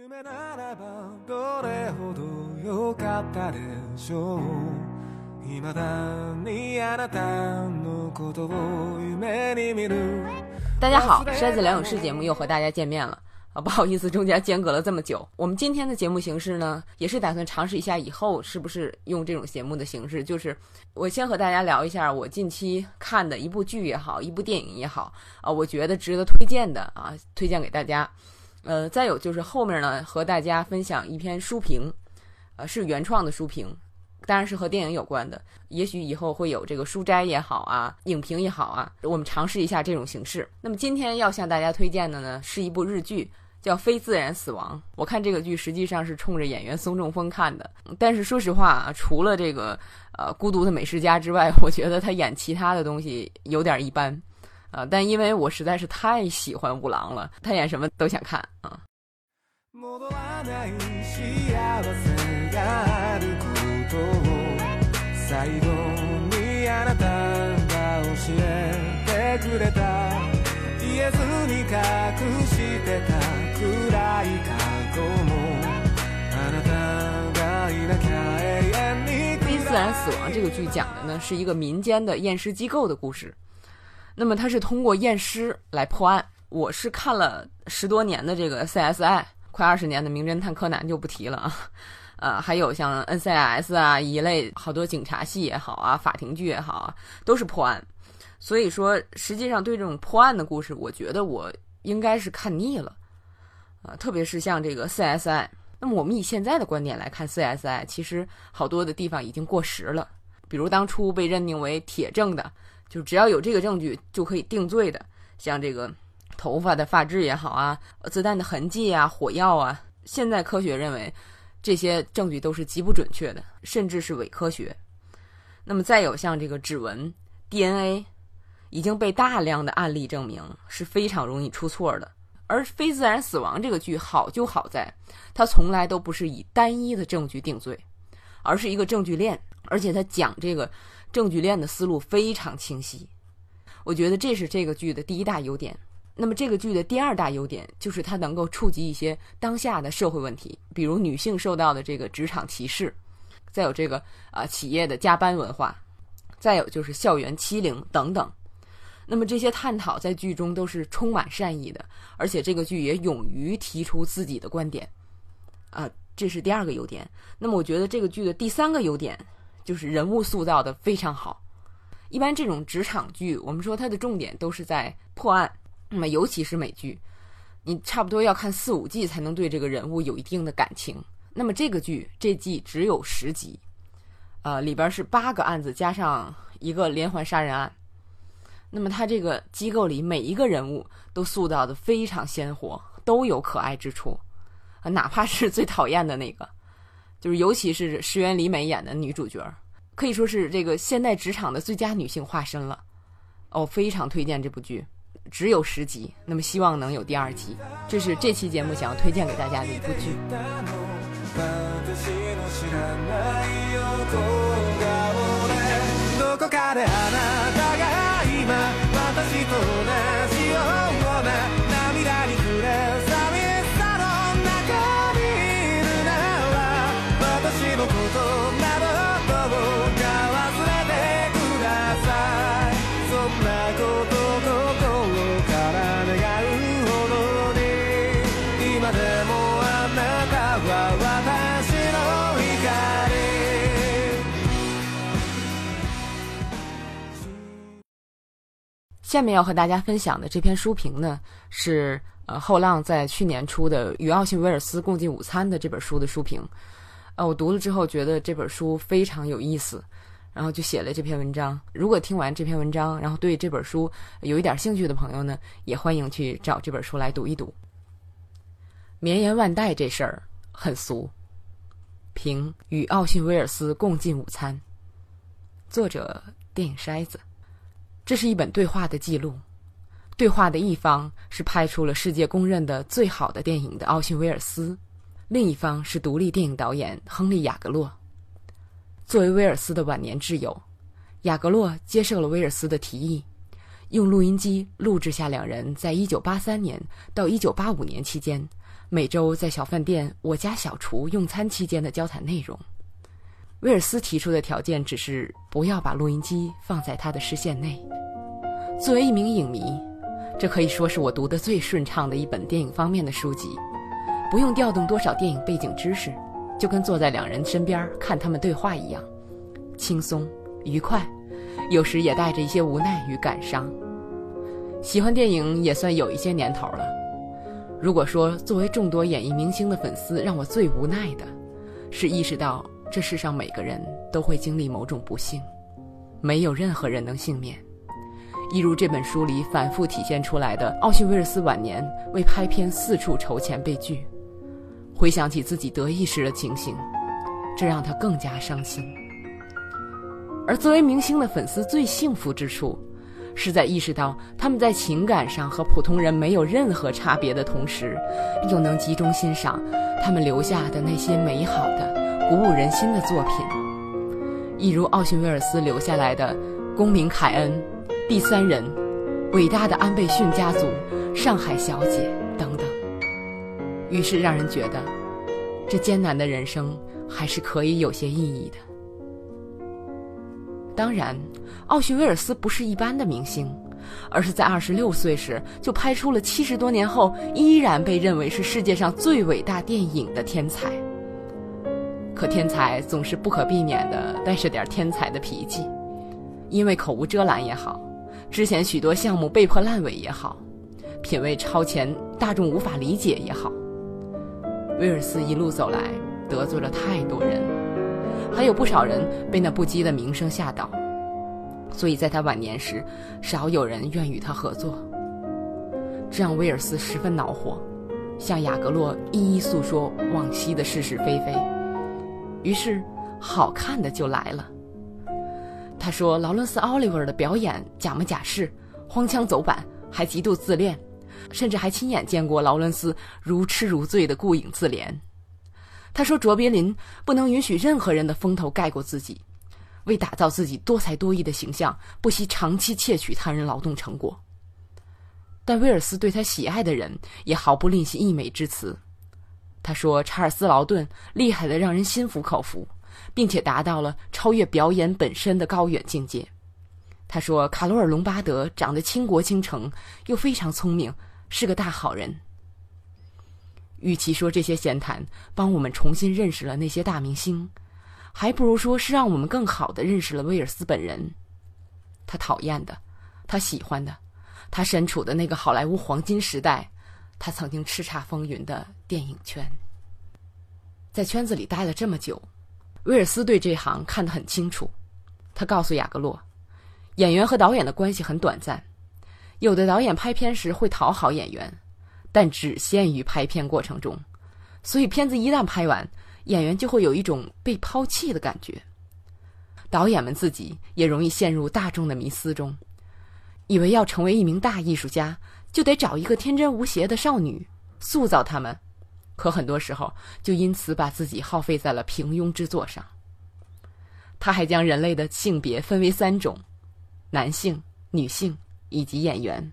夢ならばどれほど良かったでしょう未だにあなたのことを夢に見る大家好，筛子梁永世节目又和大家见面了啊！不好意思，中间间隔了这么久。我们今天的节目形式呢，也是打算尝试一下以后是不是用这种节目的形式，就是我先和大家聊一下我近期看的一部剧也好，一部电影也好啊，我觉得值得推荐的啊，推荐给大家。 呃，再有就是后面呢，和大家分享一篇书评，呃，是原创的书评，当然是和电影有关的。也许以后会有这个书斋也好啊，影评也好啊，我们尝试一下这种形式。那么今天要向大家推荐的呢，是一部日剧，叫《非自然死亡》。我看这个剧实际上是冲着演员松中丰看的，但是说实话啊，除了这个呃孤独的美食家之外，我觉得他演其他的东西有点一般。啊！但因为我实在是太喜欢五郎了，他演什么都想看啊。非自然死亡这个剧讲的呢，是一个民间的验尸机构的故事。那么他是通过验尸来破案。我是看了十多年的这个 CSI，快二十年的名侦探柯南就不提了啊。呃，还有像 NCS 啊一类好多警察戏也好啊，法庭剧也好啊，都是破案。所以说，实际上对这种破案的故事，我觉得我应该是看腻了啊。特别是像这个 CSI，那么我们以现在的观点来看，CSI 其实好多的地方已经过时了，比如当初被认定为铁证的。就只要有这个证据就可以定罪的，像这个头发的发质也好啊，子弹的痕迹啊，火药啊，现在科学认为这些证据都是极不准确的，甚至是伪科学。那么再有像这个指纹、DNA，已经被大量的案例证明是非常容易出错的。而非自然死亡这个剧好就好在，它从来都不是以单一的证据定罪，而是一个证据链，而且他讲这个。证据链的思路非常清晰，我觉得这是这个剧的第一大优点。那么这个剧的第二大优点就是它能够触及一些当下的社会问题，比如女性受到的这个职场歧视，再有这个啊企业的加班文化，再有就是校园欺凌等等。那么这些探讨在剧中都是充满善意的，而且这个剧也勇于提出自己的观点，啊，这是第二个优点。那么我觉得这个剧的第三个优点。就是人物塑造的非常好。一般这种职场剧，我们说它的重点都是在破案。那么尤其是美剧，你差不多要看四五季才能对这个人物有一定的感情。那么这个剧这季只有十集，呃，里边是八个案子加上一个连环杀人案。那么他这个机构里每一个人物都塑造的非常鲜活，都有可爱之处，啊，哪怕是最讨厌的那个。就是，尤其是石原里美演的女主角，可以说是这个现代职场的最佳女性化身了。哦，非常推荐这部剧，只有十集，那么希望能有第二集。这是这期节目想要推荐给大家的一部剧。下面要和大家分享的这篇书评呢，是呃后浪在去年出的《与奥逊威尔斯共进午餐》的这本书的书评。呃，我读了之后觉得这本书非常有意思，然后就写了这篇文章。如果听完这篇文章，然后对这本书有一点兴趣的朋友呢，也欢迎去找这本书来读一读。绵延万代这事儿很俗。评《与奥逊威尔斯共进午餐》，作者电影筛子。这是一本对话的记录，对话的一方是拍出了世界公认的最好的电影的奥逊威尔斯，另一方是独立电影导演亨利雅各洛。作为威尔斯的晚年挚友，雅各洛接受了威尔斯的提议，用录音机录制下两人在1983年到1985年期间每周在小饭店我家小厨用餐期间的交谈内容。威尔斯提出的条件只是不要把录音机放在他的视线内。作为一名影迷，这可以说是我读得最顺畅的一本电影方面的书籍，不用调动多少电影背景知识，就跟坐在两人身边看他们对话一样，轻松愉快，有时也带着一些无奈与感伤。喜欢电影也算有一些年头了。如果说作为众多演艺明星的粉丝，让我最无奈的，是意识到这世上每个人都会经历某种不幸，没有任何人能幸免。一如这本书里反复体现出来的，奥逊·威尔斯晚年为拍片四处筹钱被拒，回想起自己得意时的情形，这让他更加伤心。而作为明星的粉丝最幸福之处。是在意识到他们在情感上和普通人没有任何差别的同时，又能集中欣赏他们留下的那些美好的、鼓舞人心的作品，一如奥逊·威尔斯留下来的《公民凯恩》《第三人》《伟大的安倍逊家族》《上海小姐》等等。于是让人觉得，这艰难的人生还是可以有些意义的。当然。奥逊·威尔斯不是一般的明星，而是在二十六岁时就拍出了七十多年后依然被认为是世界上最伟大电影的天才。可天才总是不可避免的带着点天才的脾气，因为口无遮拦也好，之前许多项目被迫烂尾也好，品味超前，大众无法理解也好，威尔斯一路走来得罪了太多人，还有不少人被那不羁的名声吓倒。所以在他晚年时，少有人愿与他合作，这让威尔斯十分恼火，向雅各洛一一诉说往昔的是是非非。于是，好看的就来了。他说劳伦斯·奥利弗的表演假模假式、荒腔走板，还极度自恋，甚至还亲眼见过劳伦斯如痴如醉的顾影自怜。他说卓别林不能允许任何人的风头盖过自己。为打造自己多才多艺的形象，不惜长期窃取他人劳动成果。但威尔斯对他喜爱的人也毫不吝惜溢美之词。他说：“查尔斯·劳顿厉害的让人心服口服，并且达到了超越表演本身的高远境界。”他说：“卡罗尔·隆巴德长得倾国倾城，又非常聪明，是个大好人。”与其说这些闲谈帮我们重新认识了那些大明星。还不如说是让我们更好的认识了威尔斯本人，他讨厌的，他喜欢的，他身处的那个好莱坞黄金时代，他曾经叱咤风云的电影圈。在圈子里待了这么久，威尔斯对这行看得很清楚。他告诉雅各洛，演员和导演的关系很短暂，有的导演拍片时会讨好演员，但只限于拍片过程中，所以片子一旦拍完。演员就会有一种被抛弃的感觉，导演们自己也容易陷入大众的迷思中，以为要成为一名大艺术家，就得找一个天真无邪的少女塑造他们，可很多时候就因此把自己耗费在了平庸之作上。他还将人类的性别分为三种：男性、女性以及演员。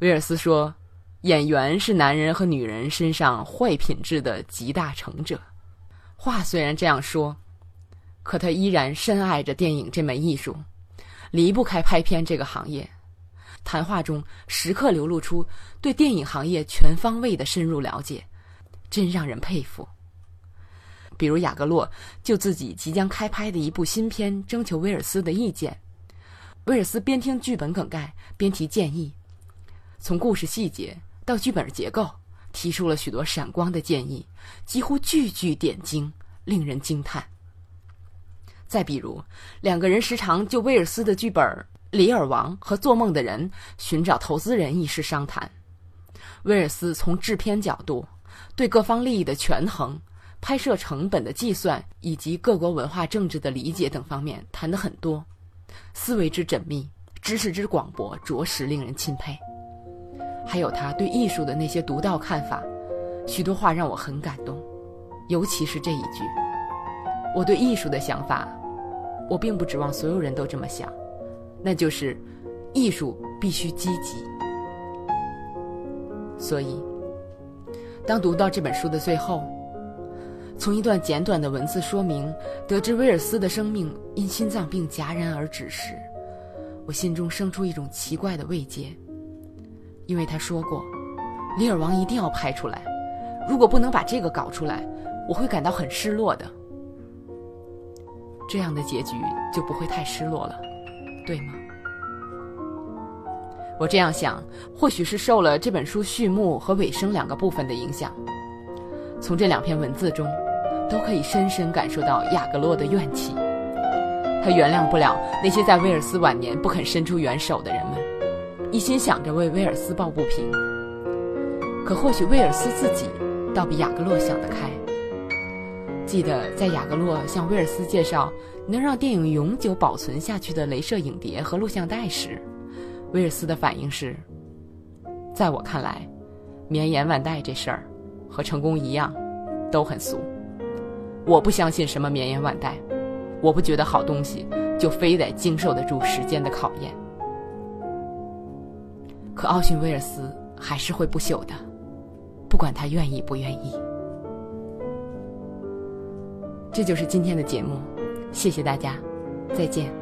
威尔斯说。演员是男人和女人身上坏品质的集大成者。话虽然这样说，可他依然深爱着电影这门艺术，离不开拍片这个行业。谈话中时刻流露出对电影行业全方位的深入了解，真让人佩服。比如雅各洛就自己即将开拍的一部新片征求威尔斯的意见，威尔斯边听剧本梗概边提建议，从故事细节。到剧本结构，提出了许多闪光的建议，几乎句句点睛，令人惊叹。再比如，两个人时常就威尔斯的剧本《里尔王》和《做梦的人》寻找投资人一事商谈。威尔斯从制片角度，对各方利益的权衡、拍摄成本的计算以及各国文化政治的理解等方面谈得很多，思维之缜密，知识之广博，着实令人钦佩。还有他对艺术的那些独到看法，许多话让我很感动，尤其是这一句：“我对艺术的想法，我并不指望所有人都这么想，那就是，艺术必须积极。”所以，当读到这本书的最后，从一段简短的文字说明得知威尔斯的生命因心脏病戛然而止时，我心中生出一种奇怪的慰藉，因为他说过，《李尔王》一定要拍出来，如果不能把这个搞出来，我会感到很失落的。这样的结局就不会太失落了，对吗？我这样想，或许是受了这本书序幕和尾声两个部分的影响。从这两篇文字中，都可以深深感受到雅各洛的怨气。他原谅不了那些在威尔斯晚年不肯伸出援手的人们，一心想着为威尔斯抱不平。可或许威尔斯自己倒比雅各洛想得开。记得在雅各洛向威尔斯介绍能让电影永久保存下去的镭射影碟和录像带时，威尔斯的反应是：在我看来，绵延万代这事儿和成功一样，都很俗。我不相信什么绵延万代，我不觉得好东西就非得经受得住时间的考验。可奥逊威尔斯还是会不朽的，不管他愿意不愿意。这就是今天的节目，谢谢大家，再见。